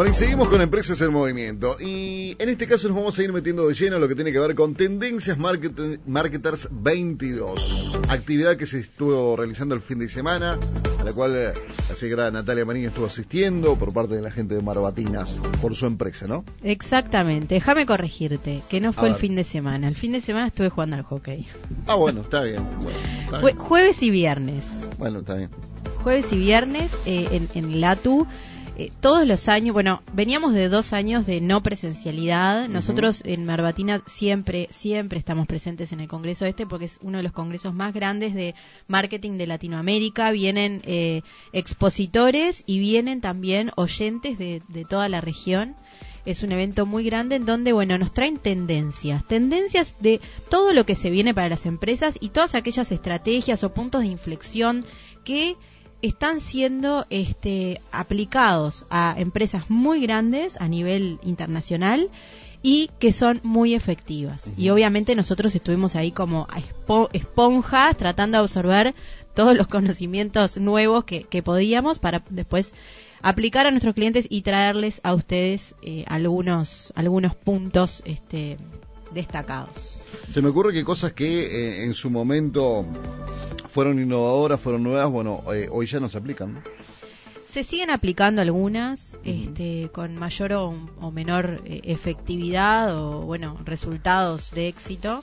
Bueno, y seguimos con Empresas en Movimiento. Y en este caso nos vamos a ir metiendo de lleno lo que tiene que ver con Tendencias Marketers 22. Actividad que se estuvo realizando el fin de semana, a la cual eh, la señora Natalia Marín estuvo asistiendo por parte de la gente de Marbatinas, por su empresa, ¿no? Exactamente. Déjame corregirte, que no fue el fin de semana. El fin de semana estuve jugando al hockey. Ah, bueno, está bien. Jueves y viernes. Bueno, está bien. Jueves y viernes eh, en, en Latu eh, todos los años, bueno, veníamos de dos años de no presencialidad. Nosotros en Marbatina siempre, siempre estamos presentes en el Congreso este porque es uno de los congresos más grandes de marketing de Latinoamérica. Vienen eh, expositores y vienen también oyentes de, de toda la región es un evento muy grande en donde, bueno, nos traen tendencias, tendencias de todo lo que se viene para las empresas y todas aquellas estrategias o puntos de inflexión que están siendo este, aplicados a empresas muy grandes a nivel internacional y que son muy efectivas. Y obviamente nosotros estuvimos ahí como esponjas tratando de absorber todos los conocimientos nuevos que, podíamos para después aplicar a nuestros clientes y traerles a ustedes eh, algunos, algunos puntos este, destacados. Se me ocurre que cosas que eh, en su momento fueron innovadoras, fueron nuevas, bueno, eh, hoy ya no se aplican. Se siguen aplicando algunas este, con mayor o, menor eh, efectividad o, bueno, resultados de éxito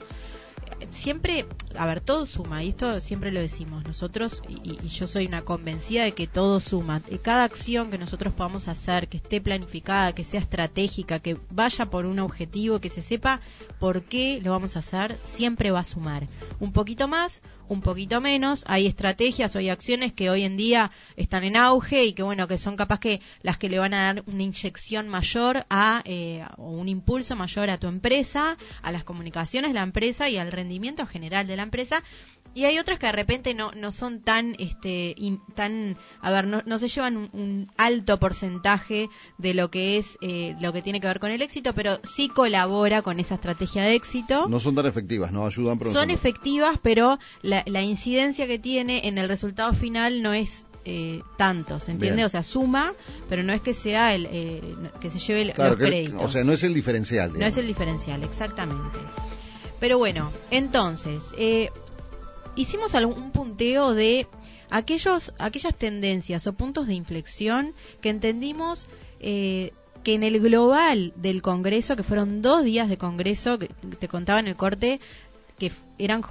siempre, a ver, todo suma, y esto siempre lo decimos nosotros, y, yo soy una convencida de que todo suma. Y cada acción que nosotros podamos hacer, que esté planificada, que sea estratégica, que vaya por un objetivo, que se sepa por qué lo vamos a hacer, siempre va a sumar. Un poquito más, un poquito menos. Hay estrategias o hay acciones que hoy en día están en auge y que bueno, que son capaz que las que le van a dar una inyección mayor a eh, o un impulso mayor a tu empresa, a las comunicaciones de la empresa y al rendimiento general de la empresa y hay otras que de repente no, no son tan, este, tan, a ver, no, no se llevan un, alto porcentaje de lo que es, eh, lo que tiene que ver con el éxito, pero sí colabora con esa estrategia de éxito. No son tan efectivas, no ayudan. Pero son efectivas, pero la, la incidencia que tiene en el resultado final no es eh, tanto, ¿se entiende? O sea, suma, pero no es que sea el eh, que se lleve los créditos. O sea, no es el diferencial. No es el diferencial, exactamente. Pero bueno, entonces, eh, hicimos algún punteo de aquellos, aquellas tendencias o puntos de inflexión que entendimos eh, que en el global del Congreso, que fueron dos días de Congreso, que te contaba en el corte, eran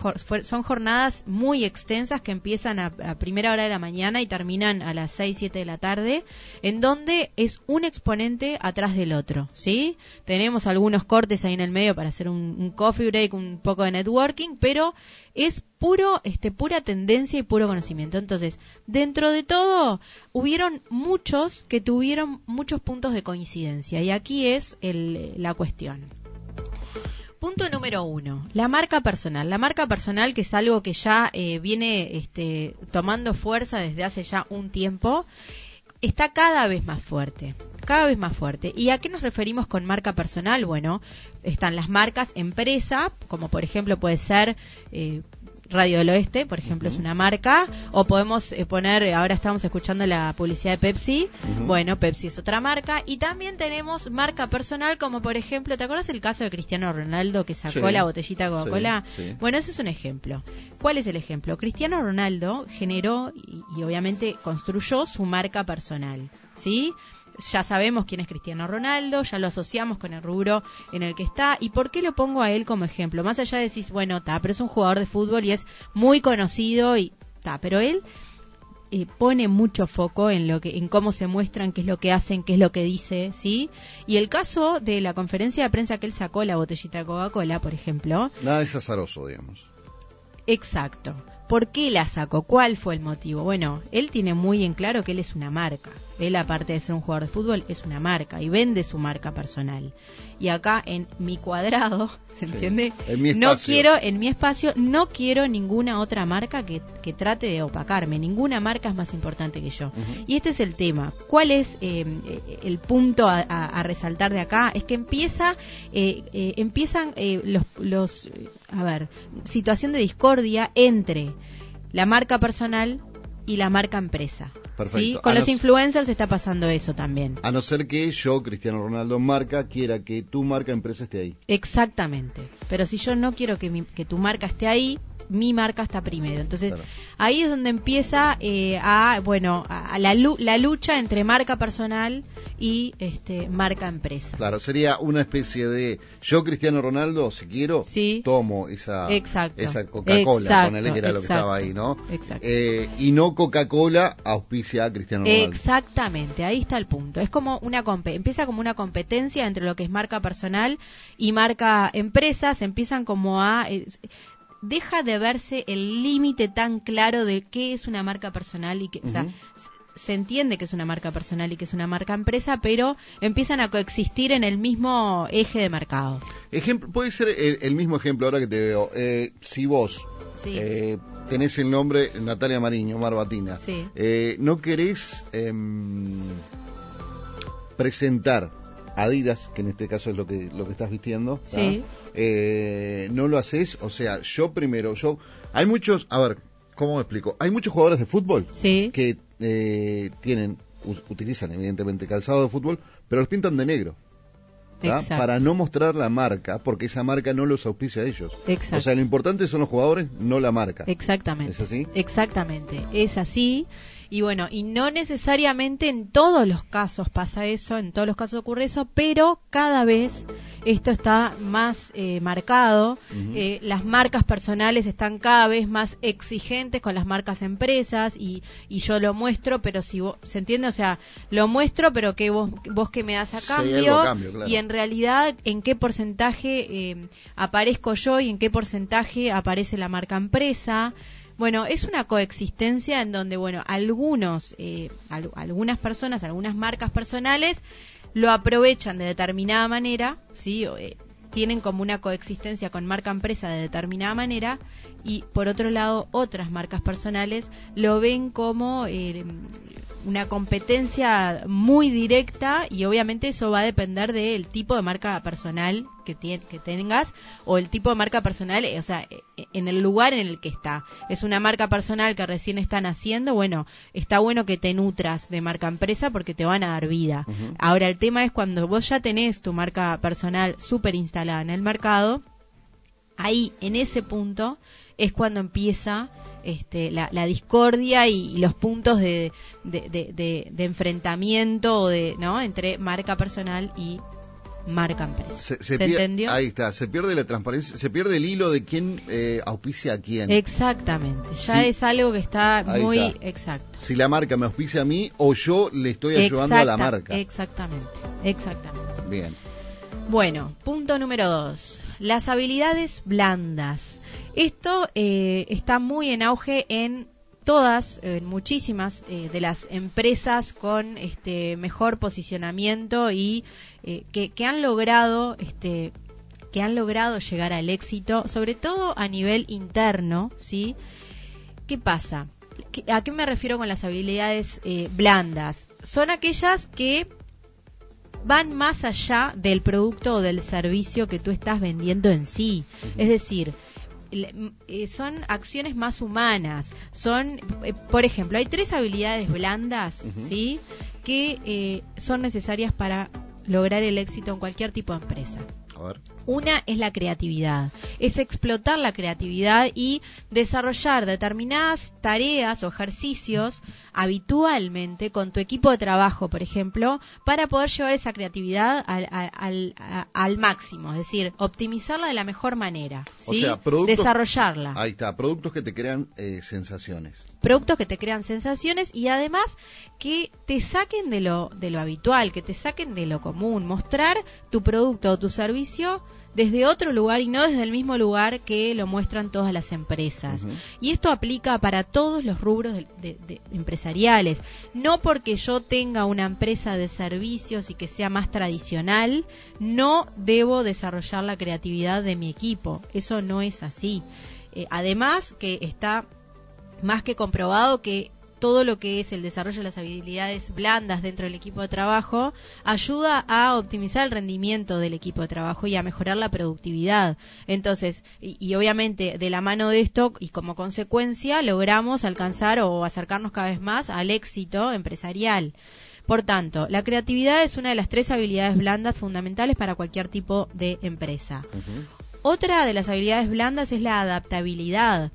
son jornadas muy extensas que empiezan a, primera hora de la mañana y terminan a las 6, 7 de la tarde, en donde es un exponente atrás del otro, ¿sí? Tenemos algunos cortes ahí en el medio para hacer un, coffee break, un poco de networking, pero es puro, este, pura tendencia y puro conocimiento. Entonces, dentro de todo, hubieron muchos que tuvieron muchos puntos de coincidencia y aquí es la cuestión. Punto número uno, la marca personal. La marca personal, que es algo que ya eh, viene este, tomando fuerza desde hace ya un tiempo, está cada vez más fuerte, cada vez más fuerte. ¿Y a qué nos referimos con marca personal? Bueno, están las marcas empresa, como por ejemplo puede ser eh, Radio del Oeste, por ejemplo, es una marca, o podemos eh, poner, ahora estamos escuchando la publicidad de Pepsi, bueno, Pepsi es otra marca, y también tenemos marca personal, como por ejemplo, ¿te acuerdas el caso de Cristiano Ronaldo que sacó la botellita de Coca-Cola? Bueno, ese es un ejemplo. ¿Cuál es el ejemplo? Cristiano Ronaldo generó y, y obviamente construyó su marca personal, ¿sí? Ya sabemos quién es Cristiano Ronaldo, ya lo asociamos con el rubro en el que está. ¿Y por qué lo pongo a él como ejemplo? Más allá de decir, bueno, está, pero es un jugador de fútbol y es muy conocido y está, pero él eh, pone mucho foco en lo que en cómo se muestran qué es lo que hacen qué es lo que dice sí y el caso de la conferencia de prensa que él sacó la botellita de Coca-Cola por ejemplo nada es azaroso digamos exacto ¿Por qué la sacó? ¿Cuál fue el motivo? Bueno, él tiene muy en claro que él es una marca. Él, aparte de ser un jugador de fútbol, es una marca y vende su marca personal. Y acá en mi cuadrado, ¿se entiende? En mi no quiero, en mi espacio, no quiero ninguna otra marca que, que trate de opacarme. Ninguna marca es más importante que yo. Y este es el tema. ¿Cuál es eh, el punto a, resaltar de acá? Es que empieza, eh, eh, empiezan los, los, a ver, situación de discordia entre la marca personal y la marca empresa. Perfecto. Con A los no- influencers está pasando eso también. A no ser que yo, Cristiano Ronaldo marca, quiera que tu marca empresa esté ahí. Exactamente. Pero si yo no quiero que, mi- que tu marca esté ahí, mi marca está primero. Entonces, Claro. ahí es donde empieza eh, a, bueno, a, la, la lucha entre marca personal y este marca empresa. Claro, sería una especie de yo, Cristiano Ronaldo, si quiero, Sí. tomo esa, Exacto. esa Coca-Cola, ponele que era lo que estaba ahí, ¿no? exacto. Eh, y no Coca-Cola auspicia a Cristiano Ronaldo. Exactamente, ahí está el punto. Es como una empieza como una competencia entre lo que es marca personal y marca empresa, se empiezan como a eh, deja de verse el límite tan claro de qué es una marca personal y que, o sea, se entiende que es una marca personal y que es una marca empresa, pero empiezan a coexistir en el mismo eje de mercado. Ejemplo, puede ser el, el mismo ejemplo ahora que te veo. Eh, si vos Sí. eh, tenés el nombre Natalia Mariño, Marbatina, Sí. eh, ¿no querés em, presentar Adidas, que en este caso es lo que lo que estás vistiendo? Sí. Eh, ¿No lo haces? O sea, yo primero, yo... Hay muchos, a ver, ¿cómo me explico? Hay muchos jugadores de fútbol Sí. que eh, tienen, utilizan evidentemente calzado de fútbol, pero los pintan de negro. Para no mostrar la marca, porque esa marca no los auspicia a ellos. Exacto. O sea, lo importante son los jugadores, no la marca. Exactamente. ¿Es así? Exactamente, es así. Y bueno, y no necesariamente en todos los casos pasa eso, en todos los casos ocurre eso, pero cada vez esto está más eh, marcado. Eh, las marcas personales están cada vez más exigentes con las marcas empresas y, y yo lo muestro, pero si vos, ¿se entiende? O sea, lo muestro, pero que vos, vos que me das a cambio, a cambio, claro. y en realidad en qué porcentaje eh, aparezco yo y en qué porcentaje aparece la marca empresa. Bueno, es una coexistencia en donde, bueno, algunos, eh, al- algunas personas, algunas marcas personales lo aprovechan de determinada manera, ¿sí? Eh, tienen como una coexistencia con marca empresa de determinada manera y por otro lado otras marcas personales lo ven como eh, una competencia muy directa y obviamente eso va a depender del tipo de marca personal que, tie- que tengas o el tipo de marca personal, eh, o sea, eh, en el lugar en el que está. Es una marca personal que recién están haciendo, bueno, está bueno que te nutras de marca empresa porque te van a dar vida. Ahora, el tema es cuando vos ya tenés tu marca personal súper instalada en el mercado, ahí, en ese punto, es cuando empieza este, la, la discordia y, y los puntos de, de, de- de- enfrentamiento o de, ¿no? entre marca personal y marca empresa. Se, ¿Se, se pier- entendió? Ahí está, se pierde la transparencia, se pierde el hilo de quién eh, auspicia a quién. Exactamente, ya Sí. es algo que está Ahí muy está. exacto. Si la marca me auspicia a mí o yo le estoy ayudando a la marca. Exactamente, exactamente. Bien. Bueno, punto número dos. Las habilidades blandas. Esto eh, está muy en auge en todas, en muchísimas eh, de las empresas con este mejor posicionamiento y eh, que, que han logrado este que han logrado llegar al éxito, sobre todo a nivel interno, ¿sí? ¿Qué pasa? ¿Qué- ¿A qué me refiero con las habilidades blandas? Son aquellas que van más allá del producto o del servicio que tú estás vendiendo en sí. Es decir, eh, son acciones más humanas. Son, eh, por ejemplo, hay tres habilidades blandas. ¿sí? Que eh, son necesarias para lograr el éxito en cualquier tipo de empresa. A ver. Una es la creatividad, es explotar la creatividad y desarrollar determinadas tareas o ejercicios habitualmente con tu equipo de trabajo, por ejemplo, para poder llevar esa creatividad al, al- al- a- al máximo, es decir, optimizarla de la mejor manera, O sea, productos- desarrollarla Ahí está, productos que te crean eh, sensaciones. Productos que te crean sensaciones y además que te saquen de lo, de lo habitual, que te saquen de lo común, mostrar tu producto o tu servicio desde otro lugar y no desde el mismo lugar que lo muestran todas las empresas. Y esto aplica para todos los rubros de- de- de- empresariales. No porque yo tenga una empresa de servicios y que sea más tradicional, no debo desarrollar la creatividad de mi equipo. Eso no es así. Eh, además que está más que comprobado que todo lo que es el desarrollo de las habilidades blandas dentro del equipo de trabajo ayuda a optimizar el rendimiento del equipo de trabajo y a mejorar la productividad. Entonces, y, obviamente de la mano de esto y como consecuencia logramos alcanzar o acercarnos cada vez más al éxito empresarial. Por tanto, la creatividad es una de las tres habilidades blandas fundamentales para cualquier tipo de empresa. Otra de las habilidades blandas es la adaptabilidad,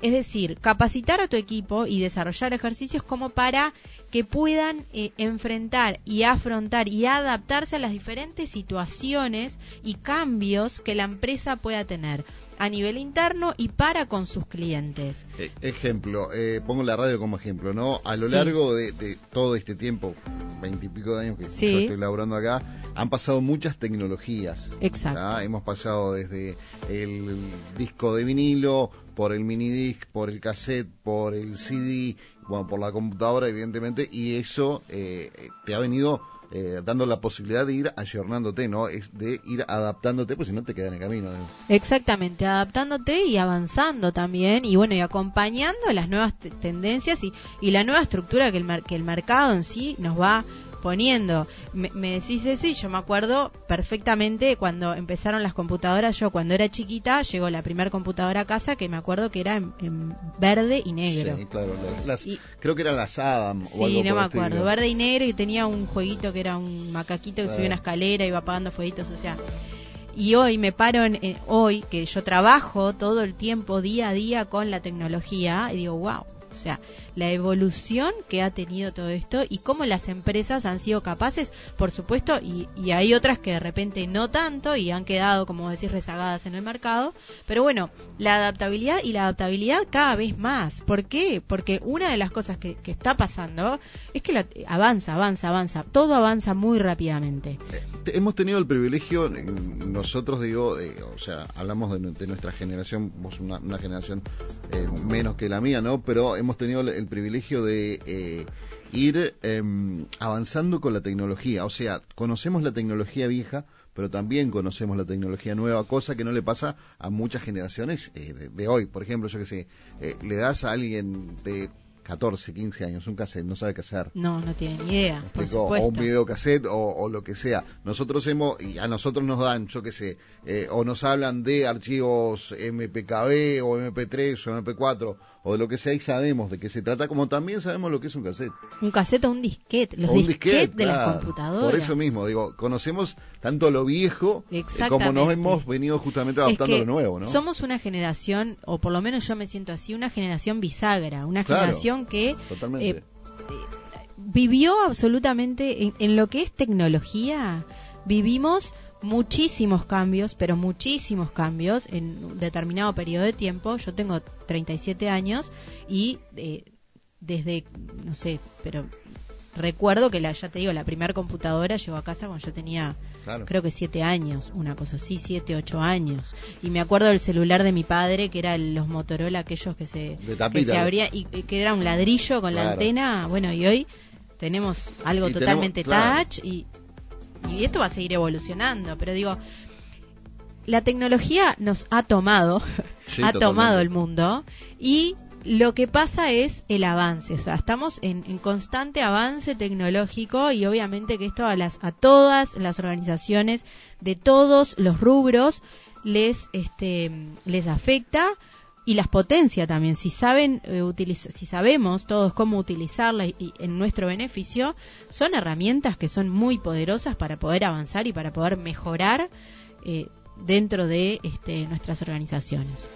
es decir, capacitar a tu equipo y desarrollar ejercicios como para que puedan eh, enfrentar y afrontar y adaptarse a las diferentes situaciones y cambios que la empresa pueda tener a nivel interno y para con sus clientes. E, ejemplo, eh, pongo la radio como ejemplo, ¿no? A lo largo de, todo este tiempo, veintipico de años que yo estoy laborando acá, han pasado muchas tecnologías. Exacto. Hemos pasado desde el disco de vinilo, por el minidisc, por el cassette, por el CD, bueno, por la computadora, evidentemente, y eso eh, te ha venido eh, dando la posibilidad de ir ayornándote, ¿no? Es de ir adaptándote, pues si no te queda en el camino. Exactamente, adaptándote y avanzando también, y bueno, y acompañando las nuevas tendencias y, y la nueva estructura que el, que el mercado en sí nos va poniendo. Me, decís eso y yo me acuerdo perfectamente cuando empezaron las computadoras. Yo cuando era chiquita llegó la primera computadora a casa que me acuerdo que era en, verde y negro. Sí, claro. creo que era las Adam. Sí, no me acuerdo. Verde y negro y tenía un jueguito que era un macaquito que subía una escalera y iba apagando fueguitos. O sea, y hoy me paro en, hoy que yo trabajo todo el tiempo día a día con la tecnología y digo wow o sea la evolución que ha tenido todo esto y cómo las empresas han sido capaces, por supuesto, y, hay otras que de repente no tanto y han quedado, como decís, rezagadas en el mercado, pero bueno, la adaptabilidad y la adaptabilidad cada vez más. ¿Por qué? Porque una de las cosas que, está pasando es que la, avanza, avanza, avanza, todo avanza muy rápidamente. Eh, hemos tenido el privilegio, nosotros digo, o sea, hablamos de, nuestra generación, vos una, generación eh, menos que la mía, ¿no? Pero hemos tenido el privilegio de eh, ir em, avanzando con la tecnología. O sea, conocemos la tecnología vieja, pero también conocemos la tecnología nueva, cosa que no le pasa a muchas generaciones eh, de, hoy. Por ejemplo, yo que sé, eh, le das a alguien de 14, 15 años, un cassette, no sabe qué hacer. No, no tiene ni idea. Por o un video cassette o, lo que sea. Nosotros hemos, y a nosotros nos dan, yo qué sé, o nos hablan de archivos MPKB o MP3 o MP4 o de lo que sea y sabemos de qué se trata, como también sabemos lo que es un cassette. Un cassette o un disquete, los disquetes de las computadoras. Por eso mismo, digo, conocemos tanto lo viejo eh, como nos hemos venido justamente adaptando a lo nuevo, ¿no? Somos una generación, o por lo menos yo me siento así, una generación bisagra, una generación que eh, eh, vivió absolutamente en, en lo que es tecnología, vivimos muchísimos cambios, pero muchísimos cambios en un determinado periodo de tiempo. Yo tengo 37 años y eh, desde, no sé, pero recuerdo que la, ya te digo, la primera computadora llegó a casa cuando yo tenía, creo que 7 años, una cosa así, 7, 8 años. Y me acuerdo del celular de mi padre, que eran los Motorola, aquellos que se, que se abría y, que era un ladrillo con la antena. Bueno, y hoy tenemos algo totalmente touch y y esto va a seguir evolucionando, pero digo, la tecnología nos ha tomado, ha tomado el mundo y lo que pasa es el avance, o sea, estamos en, constante avance tecnológico y obviamente que esto a, las, a todas las organizaciones de todos los rubros les, este, les afecta y las potencia también. Si saben eh, si sabemos todos cómo utilizarlas y, en nuestro beneficio, son herramientas que son muy poderosas para poder avanzar y para poder mejorar eh, dentro de este, nuestras organizaciones.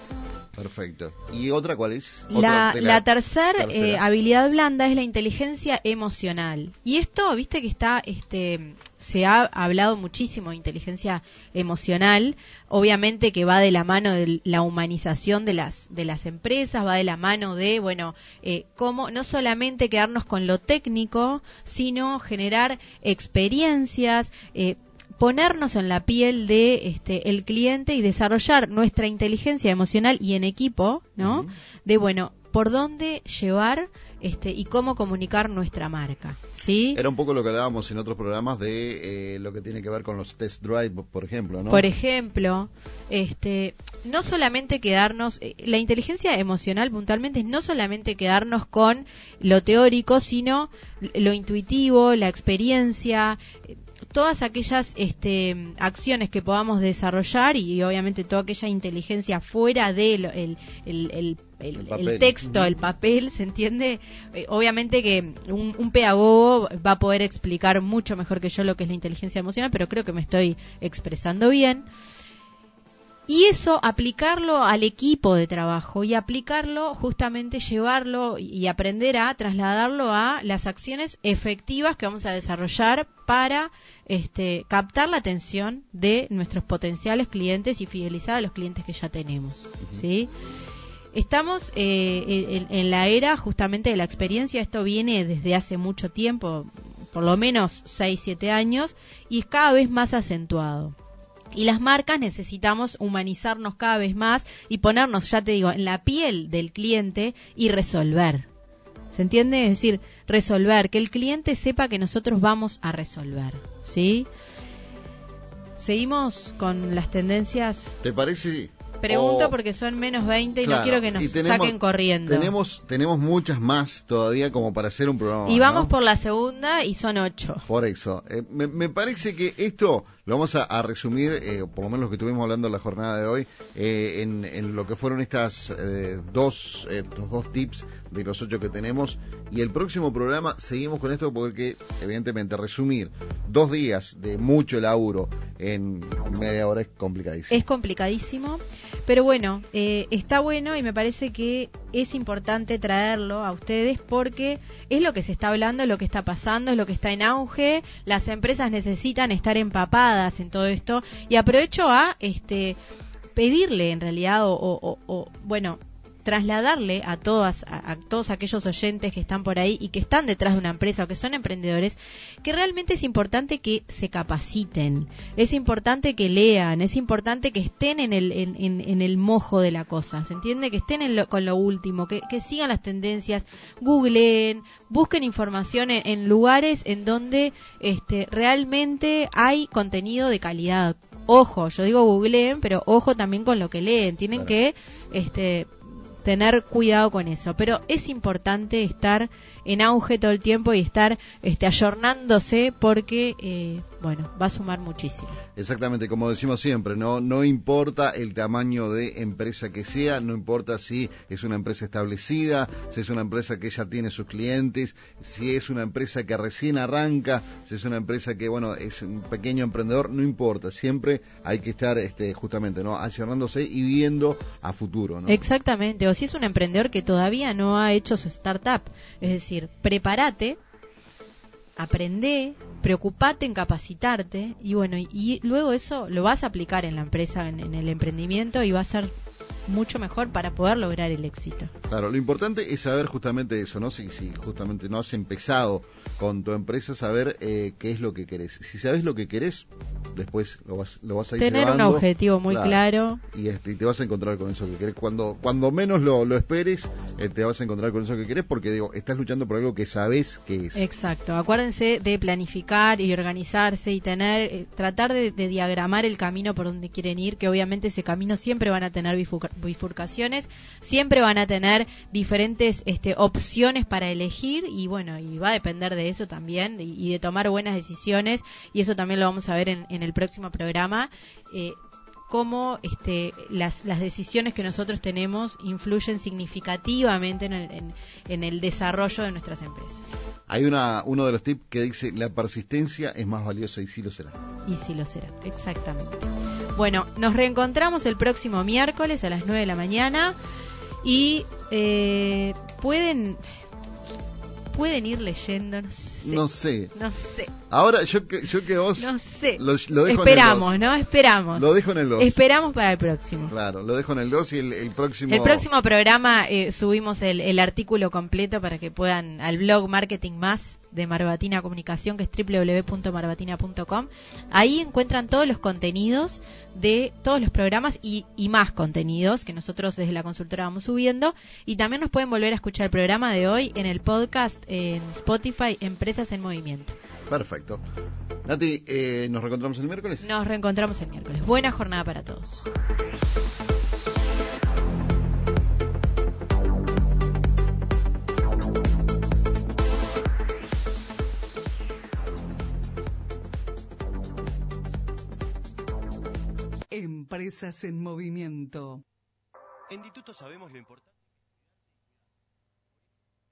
Perfecto. ¿Y otra cuál es? La, tercera eh, habilidad blanda es la inteligencia emocional. Y esto, viste que está, este, se ha hablado muchísimo de inteligencia emocional. Obviamente que va de la mano de la humanización de las, de las empresas, va de la mano de, bueno, eh, cómo no solamente quedarnos con lo técnico, sino generar experiencias, eh, ponernos en la piel de este el cliente y desarrollar nuestra inteligencia emocional y en equipo, ¿no? De bueno, por dónde llevar este, y cómo comunicar nuestra marca. ¿sí? Era un poco lo que hablábamos en otros programas de eh, lo que tiene que ver con los test drive, por ejemplo, ¿no? Por ejemplo, este, no solamente quedarnos, eh, la inteligencia emocional puntualmente es no solamente quedarnos con lo teórico, sino lo intuitivo, la experiencia, todas aquellas este, acciones que podamos desarrollar y, obviamente toda aquella inteligencia fuera del el, el, el, texto, el papel, ¿se entiende? Eh, obviamente que un, un, pedagogo va a poder explicar mucho mejor que yo lo que es la inteligencia emocional, pero creo que me estoy expresando bien. Y eso, aplicarlo al equipo de trabajo y aplicarlo, justamente llevarlo y aprender a trasladarlo a las acciones efectivas que vamos a desarrollar para este, captar la atención de nuestros potenciales clientes y fidelizar a los clientes que ya tenemos. ¿sí? Estamos eh, en, la era justamente de la experiencia, esto viene desde hace mucho tiempo, por lo menos 6, 7 años, y es cada vez más acentuado. Y las marcas necesitamos humanizarnos cada vez más y ponernos, ya te digo, en la piel del cliente y resolver. ¿Se entiende? Es decir, resolver, que el cliente sepa que nosotros vamos a resolver. ¿Sí? Seguimos con las tendencias. ¿Te parece Pregunto porque son menos 20 y no quiero que nos saquen corriendo. Tenemos, tenemos muchas más todavía como para hacer un programa. Y vamos por la segunda y son ocho. Por eso. Eh, me, parece que esto lo vamos a, resumir, eh, por lo menos lo que estuvimos hablando en la jornada de hoy, eh, en, lo que fueron estas dos, dos tips de los ocho que tenemos. Y el próximo programa seguimos con esto porque, evidentemente, resumir dos días de mucho laburo en media hora es complicadísimo. Es complicadísimo. Pero bueno, eh, está bueno y me parece que es importante traerlo a ustedes porque es lo que se está hablando, es lo que está pasando, es lo que está en auge. Las empresas necesitan estar empapadas en todo esto y aprovecho a este pedirle en realidad o, o bueno trasladarle a todas a, todos aquellos oyentes que están por ahí y que están detrás de una empresa o que son emprendedores que realmente es importante que se capaciten. Es importante que lean es importante que estén en el en, el mojo de la cosa se entiende que estén con lo último que, sigan las tendencias googleen busquen información en, lugares en donde este realmente hay contenido de calidad. Ojo, yo digo googleen, pero ojo también con lo que leen. Tienen que este, tener cuidado con eso. Pero es importante estar en auge todo el tiempo y estar este, ayornándose porque, eh, bueno, va a sumar muchísimo. Exactamente, como decimos siempre, no, no importa el tamaño de empresa que sea, no importa si es una empresa establecida, si es una empresa que ya tiene sus clientes, si es una empresa que recién arranca, si es una empresa que, bueno, es un pequeño emprendedor, no importa, siempre hay que estar este, justamente, ¿no? Ayornándose y viendo a futuro, ¿no? Exactamente, o si es un emprendedor que todavía no ha hecho su startup, es decir, prepárate, aprende, preocupate en capacitarte y bueno, y, luego eso lo vas a aplicar en la empresa, en, en el emprendimiento y va a ser mucho mejor para poder lograr el éxito. Claro, lo importante es saber justamente eso, ¿no? Si, si justamente no has empezado con tu empresa, saber eh, qué es lo que querés. Si sabes lo que querés, después lo vas, lo vas a ir Tener un objetivo muy claro. Este, y, te vas a encontrar con eso que querés. Cuando, cuando menos lo, lo esperes, eh, te vas a encontrar con eso que querés porque, digo, estás luchando por algo que sabes que es. Exacto. Acuérdense de planificar y organizarse y tener, eh, tratar de, de, diagramar el camino por donde quieren ir, que obviamente ese camino siempre van a tener bifurcaciones, siempre van a tener diferentes este, opciones para elegir y bueno, y va a depender de eso también y, de tomar buenas decisiones y eso también lo vamos a ver en, el próximo programa. Eh, cómo este, las, las, decisiones que nosotros tenemos influyen significativamente en el, en, el, desarrollo de nuestras empresas. Hay una, uno de los tips que dice la persistencia es más valiosa y sí lo será. Y sí lo será, exactamente. Bueno, nos reencontramos el próximo miércoles a las 9 de la mañana y eh, pueden pueden ir leyendo, no sé. No sé. Ahora yo que, yo que vos... No sé. Lo, dejo Esperamos, en el ¿no? Esperamos. Lo dejo en el 2. Esperamos para el próximo. Claro, lo dejo en el 2 y el, próximo... El próximo programa eh, subimos el, el artículo completo para que puedan al blog Marketing Más de Marbatina Comunicación, que es www.marbatina.com. Ahí encuentran todos los contenidos de todos los programas y, y más contenidos que nosotros desde la consultora vamos subiendo. Y también nos pueden volver a escuchar el programa de hoy en el podcast en Spotify Empresas en Movimiento. Perfecto. Nati, eh, ¿nos reencontramos el miércoles? Nos reencontramos el miércoles. Buena jornada para todos. Empresas en movimiento. En lo importante.